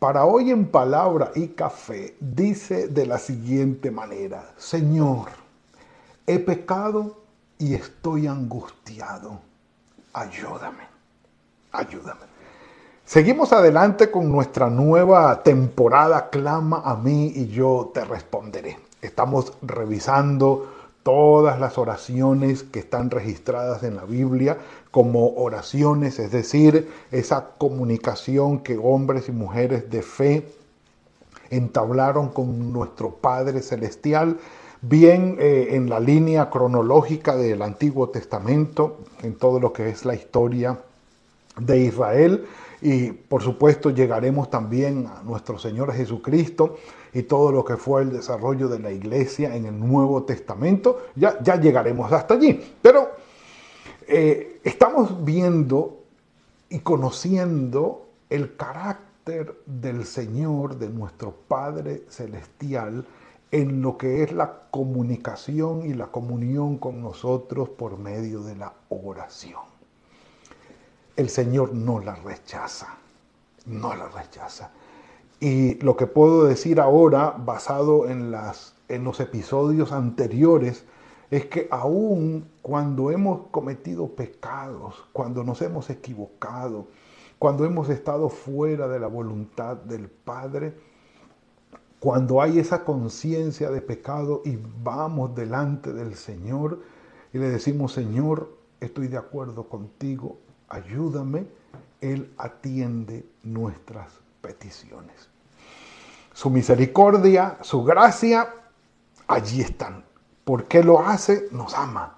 para hoy en palabra y café, dice de la siguiente manera, Señor, he pecado y estoy angustiado. Ayúdame, ayúdame. Seguimos adelante con nuestra nueva temporada Clama a mí y yo te responderé. Estamos revisando todas las oraciones que están registradas en la Biblia como oraciones, es decir, esa comunicación que hombres y mujeres de fe entablaron con nuestro Padre Celestial, bien eh, en la línea cronológica del Antiguo Testamento, en todo lo que es la historia de Israel, y por supuesto llegaremos también a nuestro Señor Jesucristo y todo lo que fue el desarrollo de la iglesia en el Nuevo Testamento. Ya, ya llegaremos hasta allí. Pero eh, estamos viendo y conociendo el carácter del Señor, de nuestro Padre Celestial, en lo que es la comunicación y la comunión con nosotros por medio de la oración el Señor no la rechaza, no la rechaza. Y lo que puedo decir ahora, basado en, los episodios anteriores, es que aún cuando hemos cometido pecados, cuando nos hemos equivocado, cuando hemos estado fuera de la voluntad del Padre, cuando hay esa conciencia de pecado y vamos delante del Señor y le decimos, Señor, estoy de acuerdo contigo, ayúdame, Él atiende nuestras peticiones. Su misericordia, su gracia, allí están. ¿Por qué lo hace? Nos ama.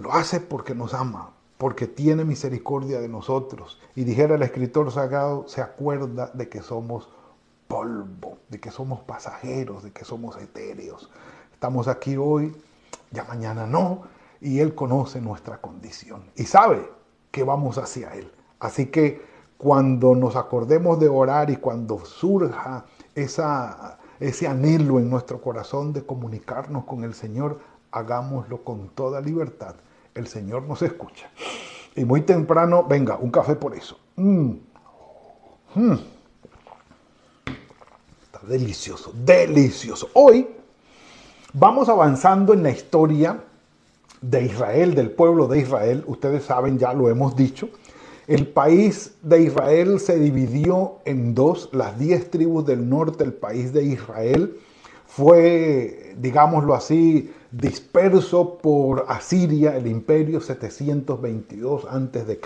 Lo hace porque nos ama, porque tiene misericordia de nosotros. Y dijera el escritor sagrado, se acuerda de que somos polvo, de que somos pasajeros, de que somos etéreos. Estamos aquí hoy, ya mañana no, y Él conoce nuestra condición. Y sabe que vamos hacia Él. Así que cuando nos acordemos de orar y cuando surja ese anhelo en nuestro corazón de comunicarnos con el Señor, hagámoslo con toda libertad. El Señor nos escucha. Y muy temprano, venga, un café por eso. Mm. Mm. Está delicioso, delicioso. Hoy vamos avanzando en la historia de Israel, del pueblo de Israel, ustedes saben, ya lo hemos dicho, el país de Israel se dividió en dos, las diez tribus del norte, el país de Israel, fue, digámoslo así, disperso por Asiria, el imperio 722 a.C.,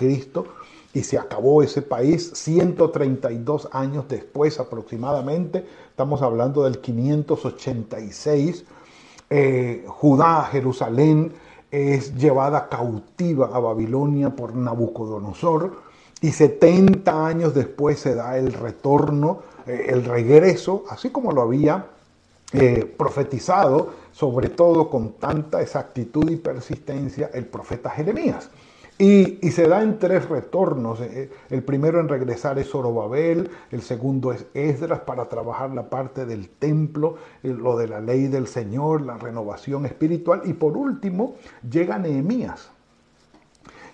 y se acabó ese país 132 años después aproximadamente, estamos hablando del 586, eh, Judá, Jerusalén, es llevada cautiva a Babilonia por Nabucodonosor y 70 años después se da el retorno, eh, el regreso, así como lo había eh, profetizado, sobre todo con tanta exactitud y persistencia, el profeta Jeremías. Y, se da en tres retornos. Eh, el primero en regresar es Zorobabel, el segundo es Esdras para trabajar la parte del templo, eh, lo de la ley del Señor, la renovación espiritual. Y por último llega Nehemías.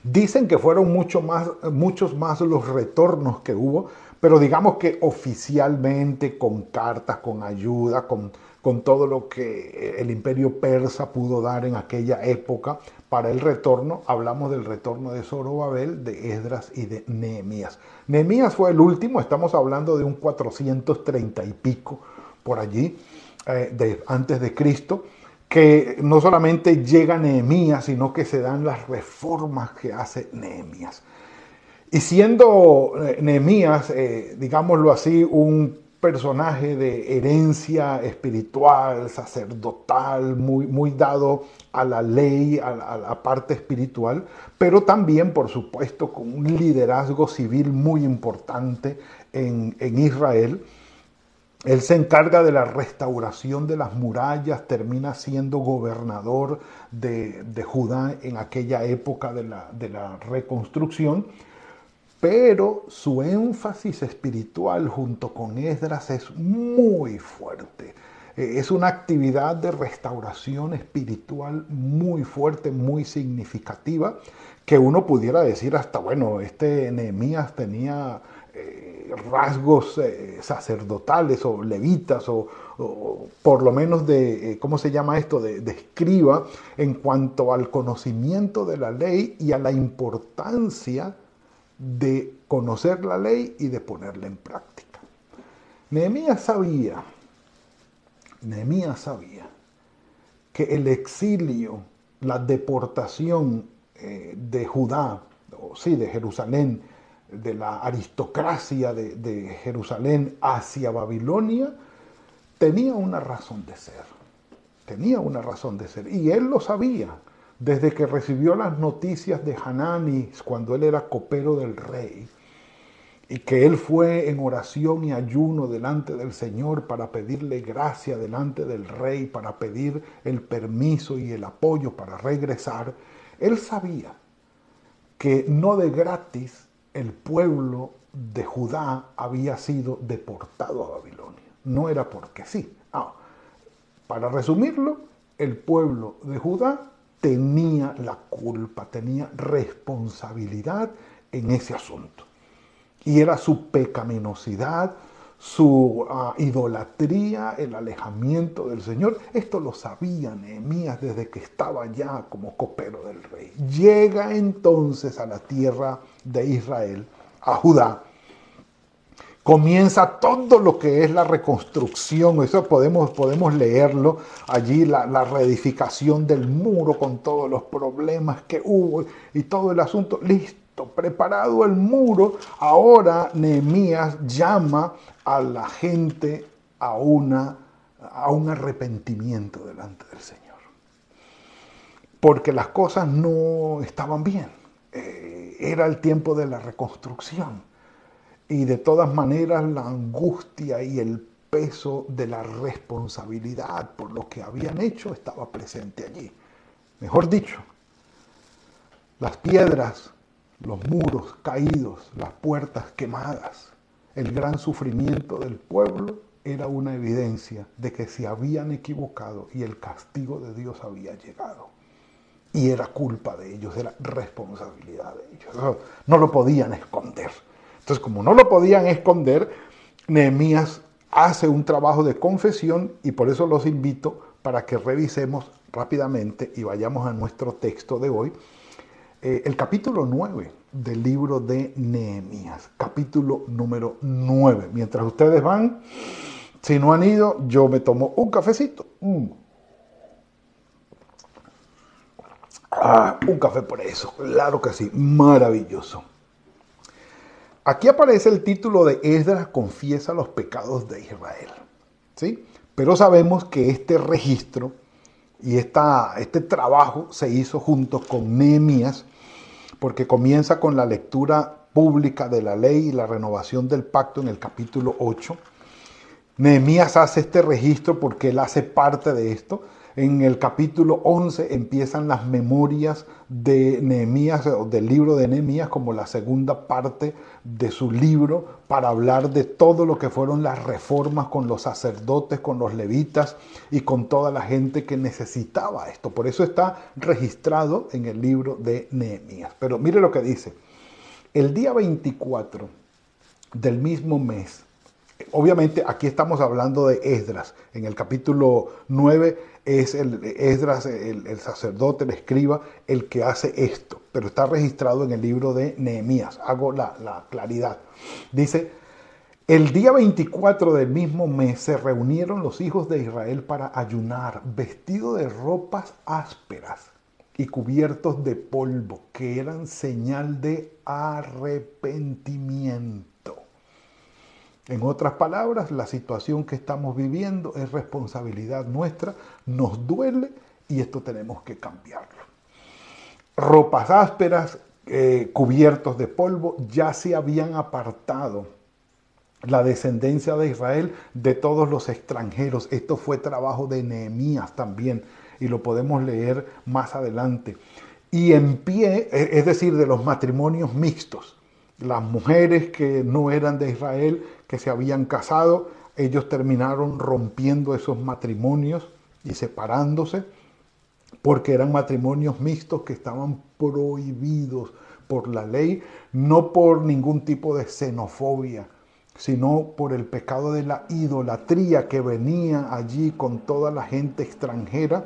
Dicen que fueron mucho más, muchos más los retornos que hubo, pero digamos que oficialmente con cartas, con ayuda, con, con todo lo que el imperio persa pudo dar en aquella época para el retorno, hablamos del retorno de Zorobabel, de Esdras y de Nehemías. Nehemías fue el último, estamos hablando de un 430 y pico por allí, eh, de, antes de Cristo, que no solamente llega Nehemías, sino que se dan las reformas que hace Nehemías. Y siendo eh, Nehemías, eh, digámoslo así, un personaje de herencia espiritual, sacerdotal, muy, muy dado a la ley, a la, parte espiritual, pero también, por supuesto, con un liderazgo civil muy importante en, Israel. Él se encarga de la restauración de las murallas, termina siendo gobernador de, Judá en aquella época de la, de la reconstrucción, pero su énfasis espiritual junto con Esdras es muy fuerte. Eh, es una actividad de restauración espiritual muy fuerte, muy significativa, que uno pudiera decir hasta, bueno, este Nehemías tenía eh, rasgos eh, sacerdotales o levitas o, por lo menos de, ¿cómo se llama esto?, de, escriba en cuanto al conocimiento de la ley y a la importancia de conocer la ley y de ponerla en práctica. Nehemías sabía Nehemías sabía que el exilio, la deportación eh, de Judá, o sí, de Jerusalén, de la aristocracia de, de Jerusalén hacia Babilonia, tenía una razón de ser. Tenía una razón de ser. Y él lo sabía desde que recibió las noticias de Hananis cuando él era copero del rey y que él fue en oración y ayuno delante del Señor para pedirle gracia delante del rey, para pedir el permiso y el apoyo para regresar, él sabía que no de gratis el pueblo de Judá había sido deportado a Babilonia. No era porque sí. Ah, para resumirlo, el pueblo de Judá tenía la culpa, tenía responsabilidad en ese asunto. Y era su pecaminosidad, su ah, idolatría, el alejamiento del Señor. Esto lo sabía Nehemías desde que estaba ya como copero del rey. Llega entonces a la tierra de Israel, a Judá. Comienza todo lo que es la reconstrucción, eso podemos, podemos leerlo allí, la, la reedificación del muro con todos los problemas que hubo y todo el asunto. Listo preparado el muro, ahora Nehemías llama a la gente a, una, a un arrepentimiento delante del Señor. Porque las cosas no estaban bien. Eh, era el tiempo de la reconstrucción. Y de todas maneras la angustia y el peso de la responsabilidad por lo que habían hecho estaba presente allí. Mejor dicho, las piedras los muros caídos, las puertas quemadas, el gran sufrimiento del pueblo era una evidencia de que se habían equivocado y el castigo de Dios había llegado. Y era culpa de ellos, era responsabilidad de ellos. No lo podían esconder. Entonces, como no lo podían esconder, Nehemías hace un trabajo de confesión y por eso los invito para que revisemos rápidamente y vayamos a nuestro texto de hoy, eh, el capítulo 9 del libro de Nehemías, capítulo número 9. Mientras ustedes van, si no han ido, yo me tomo un cafecito. Mm. Ah, un café por eso, claro que sí, maravilloso. Aquí aparece el título de Esdras confiesa los pecados de Israel. ¿sí? Pero sabemos que este registro y esta, este trabajo se hizo junto con Nehemías porque comienza con la lectura pública de la ley y la renovación del pacto en el capítulo 8. Nehemías hace este registro porque él hace parte de esto. En el capítulo 11 empiezan las memorias de Nehemías, del libro de Nehemías, como la segunda parte de su libro, para hablar de todo lo que fueron las reformas con los sacerdotes, con los levitas y con toda la gente que necesitaba esto. Por eso está registrado en el libro de Nehemías. Pero mire lo que dice. El día 24 del mismo mes, obviamente aquí estamos hablando de Esdras. En el capítulo 9 es el Esdras, el, sacerdote, el escriba, el que hace esto, pero está registrado en el libro de Nehemías. Hago la, la claridad. Dice, el día 24 del mismo mes se reunieron los hijos de Israel para ayunar, vestidos de ropas ásperas y cubiertos de polvo, que eran señal de arrepentimiento. En otras palabras, la situación que estamos viviendo es responsabilidad nuestra, nos duele y esto tenemos que cambiarlo. Ropas ásperas, eh, cubiertos de polvo, ya se habían apartado la descendencia de Israel de todos los extranjeros. Esto fue trabajo de Nehemías también y lo podemos leer más adelante. Y en pie, e, es decir, de los matrimonios mixtos, las mujeres que no eran de Israel, que se habían casado, ellos terminaron rompiendo esos matrimonios y separándose porque eran matrimonios mixtos que estaban prohibidos por la ley, no por ningún tipo de xenofobia, sino por el pecado de la idolatría que venía allí con toda la gente extranjera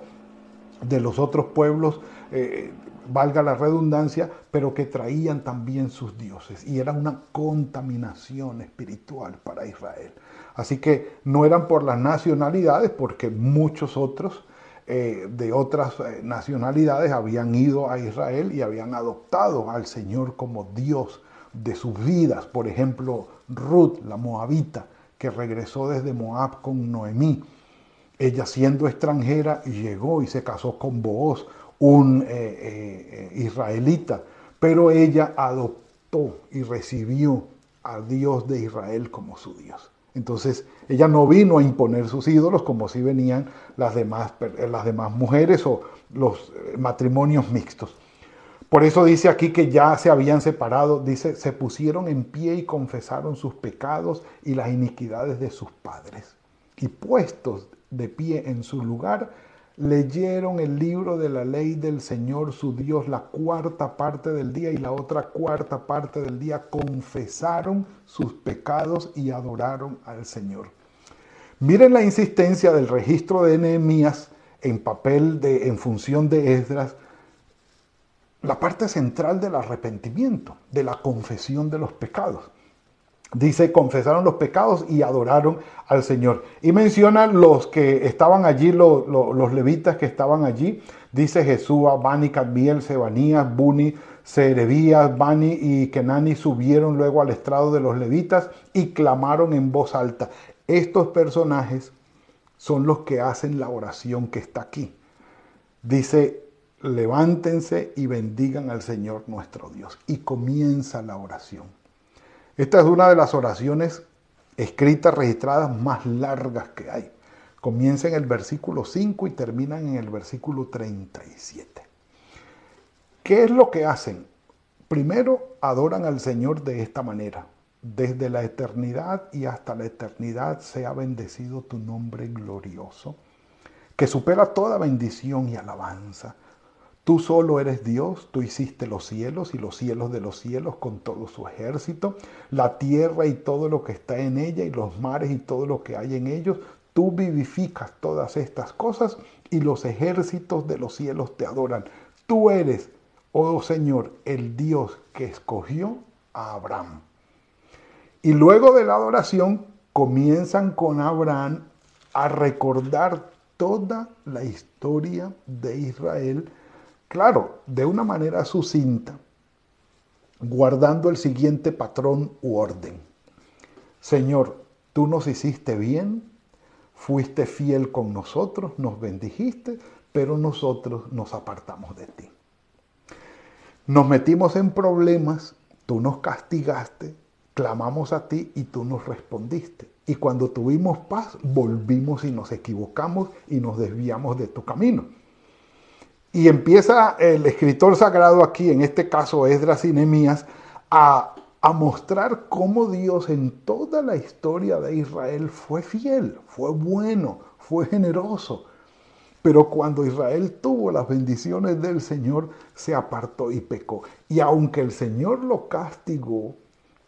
de los otros pueblos, eh, valga la redundancia, pero que traían también sus dioses y era una contaminación espiritual para Israel. Así que no eran por las nacionalidades, porque muchos otros eh, de otras eh, nacionalidades habían ido a Israel y habían adoptado al Señor como Dios de sus vidas. Por ejemplo, Ruth, la moabita, que regresó desde Moab con Noemí. Ella siendo extranjera llegó y se casó con Booz, un eh, israelita, pero ella adoptó y recibió a Dios de Israel como su Dios. Entonces, ella no vino a imponer sus ídolos como si venían las demás, las demás mujeres o los eh, matrimonios mixtos. Por eso dice aquí que ya se habían separado, dice, se pusieron en pie y confesaron sus pecados y las iniquidades de sus padres. Y puestos de pie en su lugar, leyeron el libro de la ley del Señor su Dios la cuarta parte del día y la otra cuarta parte del día confesaron sus pecados y adoraron al Señor. Miren la insistencia del registro de Nehemías en papel de en función de Esdras la parte central del arrepentimiento, de la confesión de los pecados. Dice, confesaron los pecados y adoraron al Señor. Y menciona los que estaban allí, los levitas que estaban allí. Dice Jesús, Bani, Cadmiel, Sebanías, Buni, Serebías, Bani y Kenani subieron luego al estrado de los levitas y clamaron en voz alta. Estos personajes son los que hacen la oración que está aquí. Dice, levántense y bendigan al Señor nuestro Dios. Y comienza la oración. Esta es una de las oraciones escritas, registradas más largas que hay. Comienza en el versículo 5 y terminan en el versículo 37. ¿Qué es lo que hacen? Primero, adoran al Señor de esta manera. Desde la eternidad y hasta la eternidad sea bendecido tu nombre glorioso, que supera toda bendición y alabanza Tú solo eres Dios, tú hiciste los cielos y los cielos de los cielos con todo su ejército, la tierra y todo lo que está en ella y los mares y todo lo que hay en ellos. Tú vivificas todas estas cosas y los ejércitos de los cielos te adoran. Tú eres, oh Señor, el Dios que escogió a Abraham. Y luego de la adoración comienzan con Abraham a recordar toda la historia de Israel Claro, de una manera sucinta, guardando el siguiente patrón u orden. Señor, tú nos hiciste bien, fuiste fiel con nosotros, nos bendijiste, pero nosotros nos apartamos de ti. Nos metimos en problemas, tú nos castigaste, clamamos a ti y tú nos respondiste. Y cuando tuvimos paz, volvimos y nos equivocamos y nos desviamos de tu camino. Y empieza el escritor sagrado aquí, en este caso Esdras y Nehemías, a, a mostrar cómo Dios en toda la historia de Israel fue fiel, fue bueno, fue generoso. Pero cuando Israel tuvo las bendiciones del Señor, se apartó y pecó. Y aunque el Señor lo castigó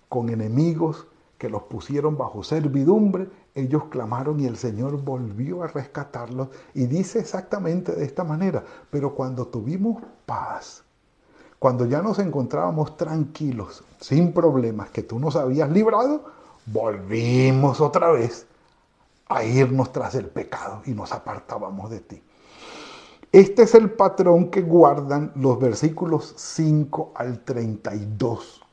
con enemigos que los pusieron bajo servidumbre, ellos clamaron y el Señor volvió a rescatarlos y dice exactamente de esta manera, pero cuando tuvimos paz, cuando ya nos encontrábamos tranquilos, sin problemas, que tú nos habías librado, volvimos otra vez a irnos tras el pecado y nos apartábamos de ti. Este es el patrón que guardan los versículos 5 al 32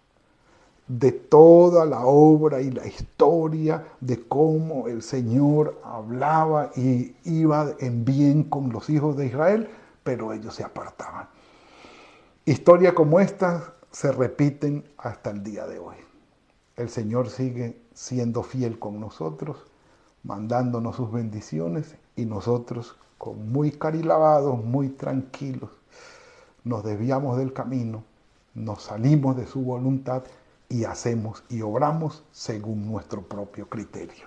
de toda la obra y la historia de cómo el Señor hablaba y iba en bien con los hijos de Israel, pero ellos se apartaban. Historias como estas se repiten hasta el día de hoy. el Señor sigue siendo fiel con nosotros, mandándonos sus bendiciones y nosotros con muy carilavados, muy tranquilos, nos desviamos del camino, nos salimos de su voluntad y hacemos y obramos según nuestro propio criterio.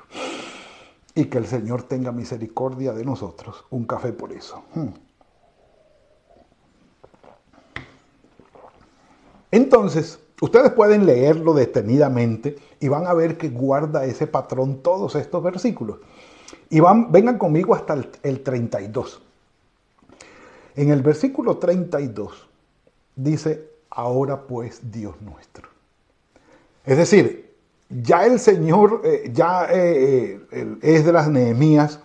Y que el Señor tenga misericordia de nosotros. Un café por eso. Hmm. Entonces, ustedes pueden leerlo detenidamente y van a ver que guarda ese patrón todos estos versículos. Y van, vengan conmigo hasta el, el 32. En el versículo 32 dice, ahora pues Dios nuestro. Es decir, ya el Señor, eh, ya eh, eh, es de las Nehemías,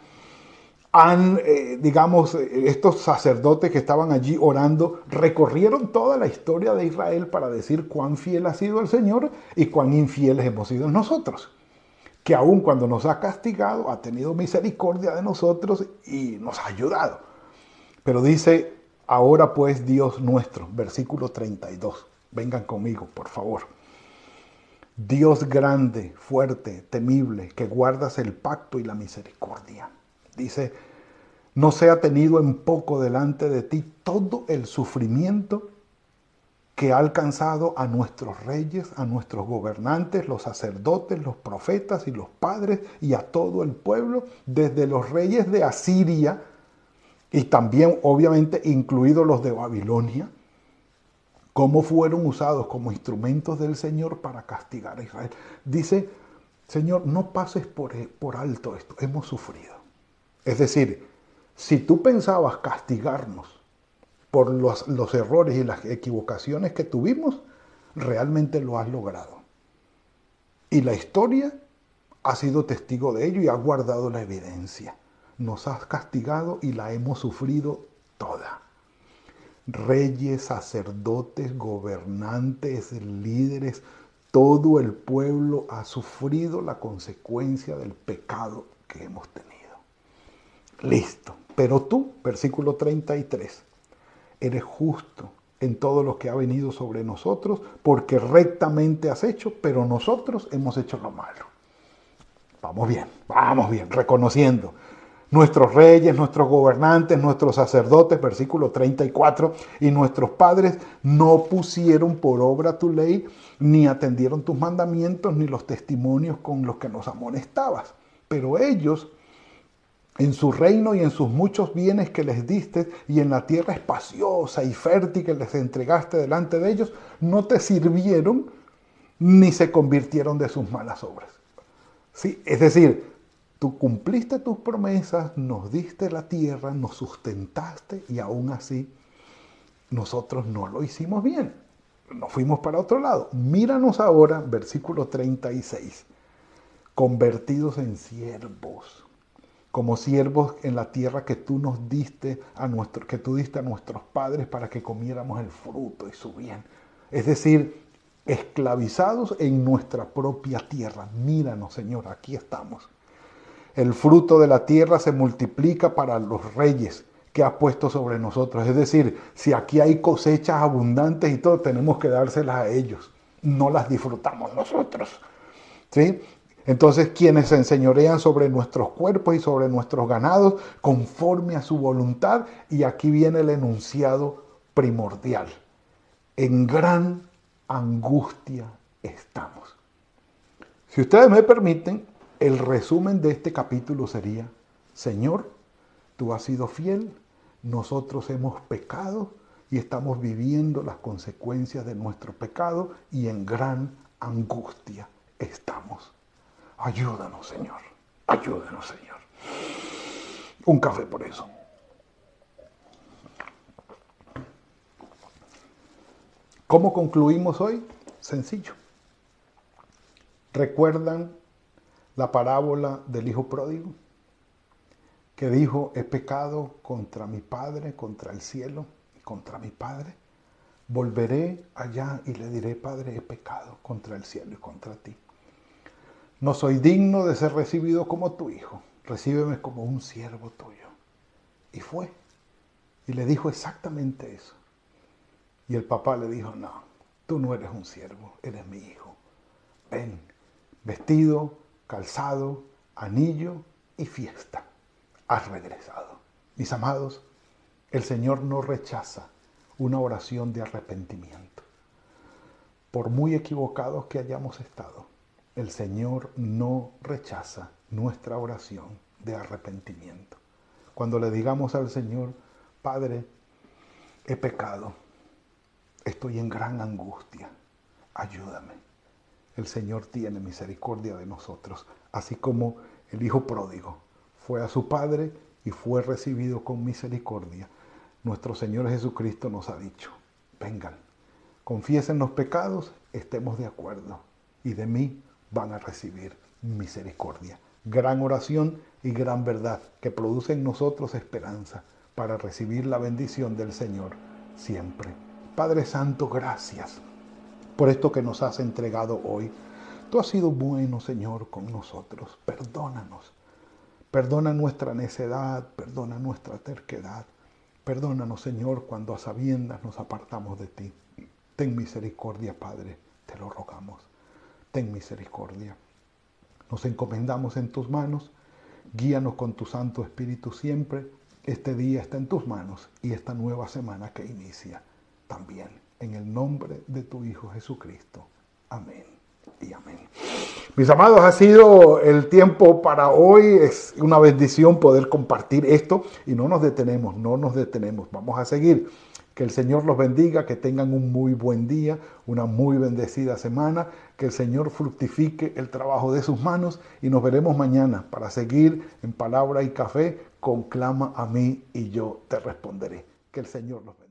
han, digamos, estos sacerdotes que estaban allí orando, recorrieron toda la historia de Israel para decir cuán fiel ha sido el Señor y cuán infieles hemos sido nosotros. Que aun cuando nos ha castigado, ha tenido misericordia de nosotros y nos ha ayudado. Pero dice, ahora pues Dios nuestro, versículo 32. Vengan conmigo, por favor. Dios grande, fuerte, temible, que guardas el pacto y la misericordia. Dice, no sea tenido en poco delante de ti todo el sufrimiento que ha alcanzado a nuestros reyes, a nuestros gobernantes, los sacerdotes, los profetas y los padres y a todo el pueblo, desde los reyes de Asiria y también obviamente incluidos los de Babilonia, cómo fueron usados como instrumentos del Señor para castigar a Israel. Dice, Señor, no pases por, por alto esto, hemos sufrido. Es decir, si tú pensabas castigarnos por los, los errores y las equivocaciones que tuvimos, realmente lo has logrado. Y la historia ha sido testigo de ello y ha guardado la evidencia. Nos has castigado y la hemos sufrido toda reyes, sacerdotes, gobernantes, líderes, todo el pueblo ha sufrido la consecuencia del pecado que hemos tenido. Listo. Pero tú, versículo 33, eres justo en todo lo que ha venido sobre nosotros, porque rectamente has hecho, pero nosotros hemos hecho lo malo. Vamos bien, vamos bien, reconociendo nuestros reyes, nuestros gobernantes, nuestros sacerdotes, versículo 34, y nuestros padres no pusieron por obra tu ley, ni atendieron tus mandamientos, ni los testimonios con los que nos amonestabas. Pero ellos, en su reino y en sus muchos bienes que les diste, y en la tierra espaciosa y fértil que les entregaste delante de ellos, no te sirvieron, ni se convirtieron de sus malas obras. ¿Sí? Es decir, Tú cumpliste tus promesas, nos diste la tierra, nos sustentaste y aún así nosotros no lo hicimos bien. Nos fuimos para otro lado. Míranos ahora, versículo 36. Convertidos en siervos, como siervos en la tierra que tú nos diste a nuestro, que tú diste a nuestros padres para que comiéramos el fruto y su bien. Es decir, esclavizados en nuestra propia tierra. Míranos, Señor, aquí estamos. El fruto de la tierra se multiplica para los reyes que ha puesto sobre nosotros. Es decir, si aquí hay cosechas abundantes y todo, tenemos que dárselas a ellos. No las disfrutamos nosotros. ¿Sí? Entonces, quienes se enseñorean sobre nuestros cuerpos y sobre nuestros ganados conforme a su voluntad. Y aquí viene el enunciado primordial. En gran angustia estamos. Si ustedes me permiten, el resumen de este capítulo sería, Señor, tú has sido fiel, nosotros hemos pecado y estamos viviendo las consecuencias de nuestro pecado y en gran angustia estamos. Ayúdanos, Señor. Ayúdanos, Señor. Un café por eso. ¿Cómo concluimos hoy? Sencillo. ¿Recuerdan la parábola del hijo pródigo, que dijo, he pecado contra mi Padre, contra el cielo y contra mi Padre. Volveré allá y le diré, Padre, he pecado contra el cielo y contra ti. No soy digno de ser recibido como tu hijo, recíbeme como un siervo tuyo. Y fue. Y le dijo exactamente eso. Y el papá le dijo, no, tú no eres un siervo, eres mi hijo. Ven, vestido, calzado, anillo y fiesta. Has regresado. Mis amados, el Señor no rechaza una oración de arrepentimiento. Por muy equivocados que hayamos estado, el Señor no rechaza nuestra oración de arrepentimiento. Cuando le digamos al Señor, Padre, he pecado, estoy en gran angustia, ayúdame. El Señor tiene misericordia de nosotros, así como el Hijo pródigo fue a su Padre y fue recibido con misericordia. Nuestro Señor Jesucristo nos ha dicho, vengan, confiesen los pecados, estemos de acuerdo, y de mí van a recibir misericordia. Gran oración y gran verdad que produce en nosotros esperanza para recibir la bendición del Señor siempre. Padre Santo, gracias por esto que nos has entregado hoy. Tú has sido bueno, Señor, con nosotros. Perdónanos. Perdona nuestra necedad, perdona nuestra terquedad. Perdónanos, Señor, cuando a sabiendas nos apartamos de ti. Ten misericordia, Padre, te lo rogamos. Ten misericordia. Nos encomendamos en tus manos. Guíanos con tu Santo Espíritu siempre. Este día está en tus manos y esta nueva semana que inicia también. En el nombre de tu Hijo Jesucristo. Amén y amén. Mis amados, ha sido el tiempo para hoy. Es una bendición poder compartir esto y no nos detenemos, no nos detenemos. Vamos a seguir. Que el Señor los bendiga, que tengan un muy buen día, una muy bendecida semana, que el Señor fructifique el trabajo de sus manos y nos veremos mañana para seguir en palabra y café con clama a mí y yo te responderé. Que el Señor los bendiga.